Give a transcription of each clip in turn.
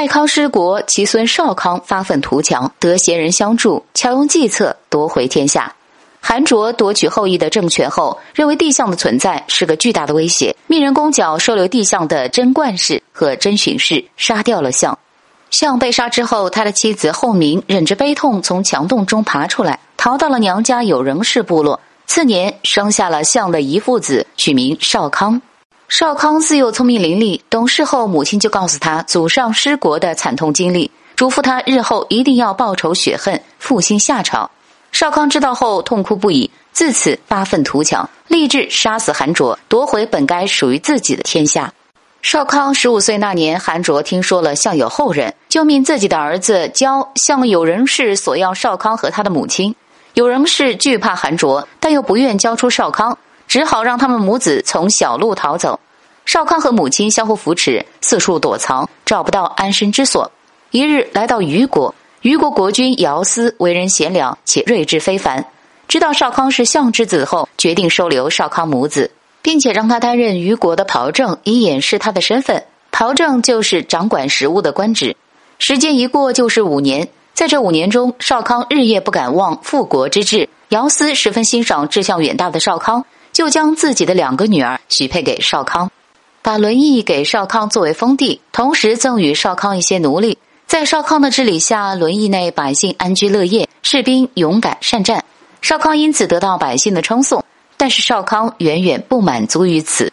太康失国，其孙少康发愤图强，得贤人相助，巧用计策夺回天下。韩卓夺取后羿的政权后，认为帝项的存在是个巨大的威胁，命人攻角收留帝项的贞观氏和贞巡氏，杀掉了象。象被杀之后，他的妻子后明忍着悲痛从墙洞中爬出来，逃到了娘家有仍氏部落。次年生下了象的遗父子，取名少康。少康自幼聪明伶俐，懂事后母亲就告诉他祖上失国的惨痛经历，嘱咐他日后一定要报仇雪恨，复兴夏朝。少康知道后痛哭不已，自此发愤图强，立志杀死韩卓，夺回本该属于自己的天下。少康十五岁那年，韩卓听说了项有后人，就命自己的儿子教向有人氏索要少康和他的母亲。有人氏惧怕韩卓，但又不愿交出少康。只好让他们母子从小路逃走，少康和母亲相互扶持，四处躲藏，找不到安身之所。一日来到虞国，虞国国君姚思为人贤良且睿智非凡，知道少康是相之子后，决定收留少康母子，并且让他担任虞国的袍正，以掩饰他的身份。袍正就是掌管食物的官职。时间一过就是五年，在这五年中，少康日夜不敢忘复国之志。姚思十分欣赏志向远大的少康。就将自己的两个女儿许配给少康，把轮邑给少康作为封地，同时赠予少康一些奴隶。在少康的治理下，轮邑内百姓安居乐业，士兵勇敢善战，少康因此得到百姓的称颂。但是少康远远不满足于此。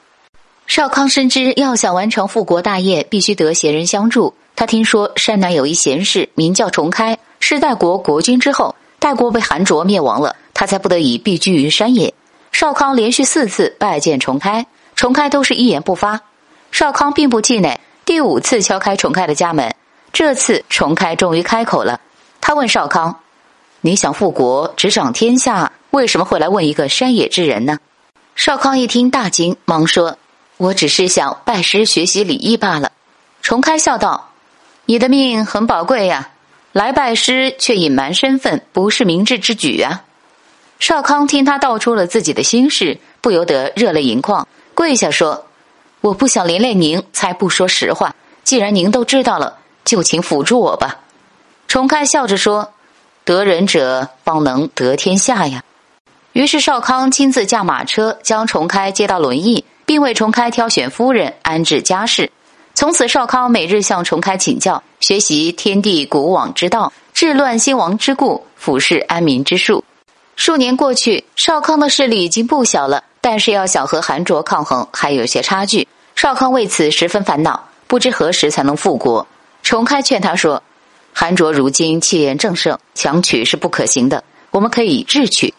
少康深知，要想完成复国大业，必须得贤人相助。他听说山南有一贤士，名叫重开，是代国国君之后，代国被韩卓灭亡了，他才不得已避居于山野。少康连续四次拜见重开，重开都是一言不发。少康并不气馁，第五次敲开重开的家门，这次重开终于开口了。他问少康：“你想复国，执掌天下，为什么会来问一个山野之人呢？”少康一听大惊，忙说：“我只是想拜师学习礼义罢了。”重开笑道：“你的命很宝贵呀，来拜师却隐瞒身份，不是明智之举啊。”少康听他道出了自己的心事，不由得热泪盈眶，跪下说：“我不想连累您，才不说实话。既然您都知道了，就请辅助我吧。”重开笑着说：“得人者方能得天下呀。”于是少康亲自驾马车将重开接到轮椅，并为重开挑选夫人、安置家事。从此，少康每日向重开请教，学习天地古往之道、治乱兴亡之故、俯视安民之术。数年过去，少康的势力已经不小了，但是要想和韩卓抗衡，还有些差距。少康为此十分烦恼，不知何时才能复国。重开劝他说：“韩卓如今气焰正盛，强取是不可行的，我们可以智取。”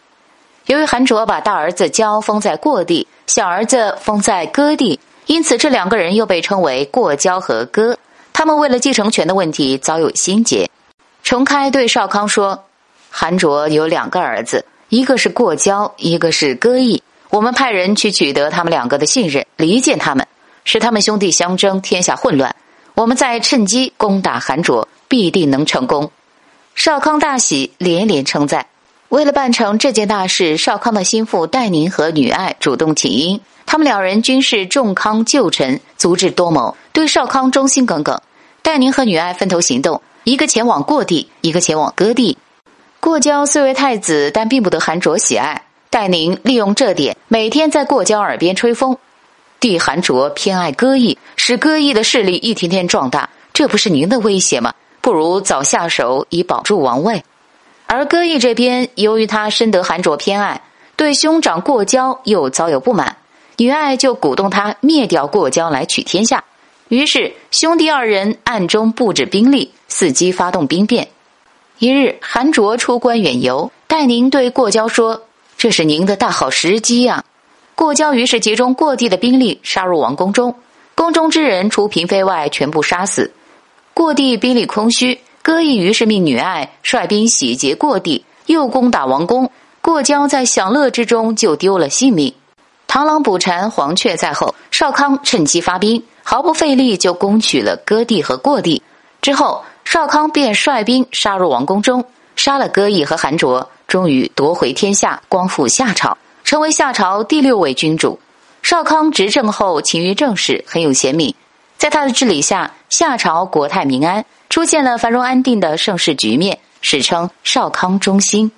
由于韩卓把大儿子交封在过地，小儿子封在割地，因此这两个人又被称为过交和割。他们为了继承权的问题早有心结。重开对少康说。韩卓有两个儿子，一个是过交，一个是歌邑。我们派人去取得他们两个的信任，离间他们，使他们兄弟相争，天下混乱。我们再趁机攻打韩卓，必定能成功。少康大喜，连连称赞。为了办成这件大事，少康的心腹戴宁和女爱主动请缨。他们两人均是重康旧臣，足智多谋，对少康忠心耿耿。戴宁和女爱分头行动，一个前往过地，一个前往割地。过交虽为太子，但并不得韩卓喜爱。戴宁利用这点，每天在过交耳边吹风。帝韩卓偏爱歌邑，使歌邑的势力一天天壮大，这不是您的威胁吗？不如早下手，以保住王位。而歌邑这边，由于他深得韩卓偏爱，对兄长过交又早有不满，女爱就鼓动他灭掉过交来取天下。于是兄弟二人暗中布置兵力，伺机发动兵变。一日，韩卓出关远游，戴宁对过交说：“这是您的大好时机呀！”过交于是集中过地的兵力，杀入王宫中，宫中之人除嫔妃外，全部杀死。过地兵力空虚，歌毅于是命女爱率兵洗劫过地，又攻打王宫。过交在享乐之中就丢了性命。螳螂捕蝉，黄雀在后。少康趁机发兵，毫不费力就攻取了割地和过地。之后。少康便率兵杀入王宫中，杀了戈毅和韩卓，终于夺回天下，光复夏朝，成为夏朝第六位君主。少康执政后勤于政事，很有贤名。在他的治理下，夏朝国泰民安，出现了繁荣安定的盛世局面，史称少康中兴。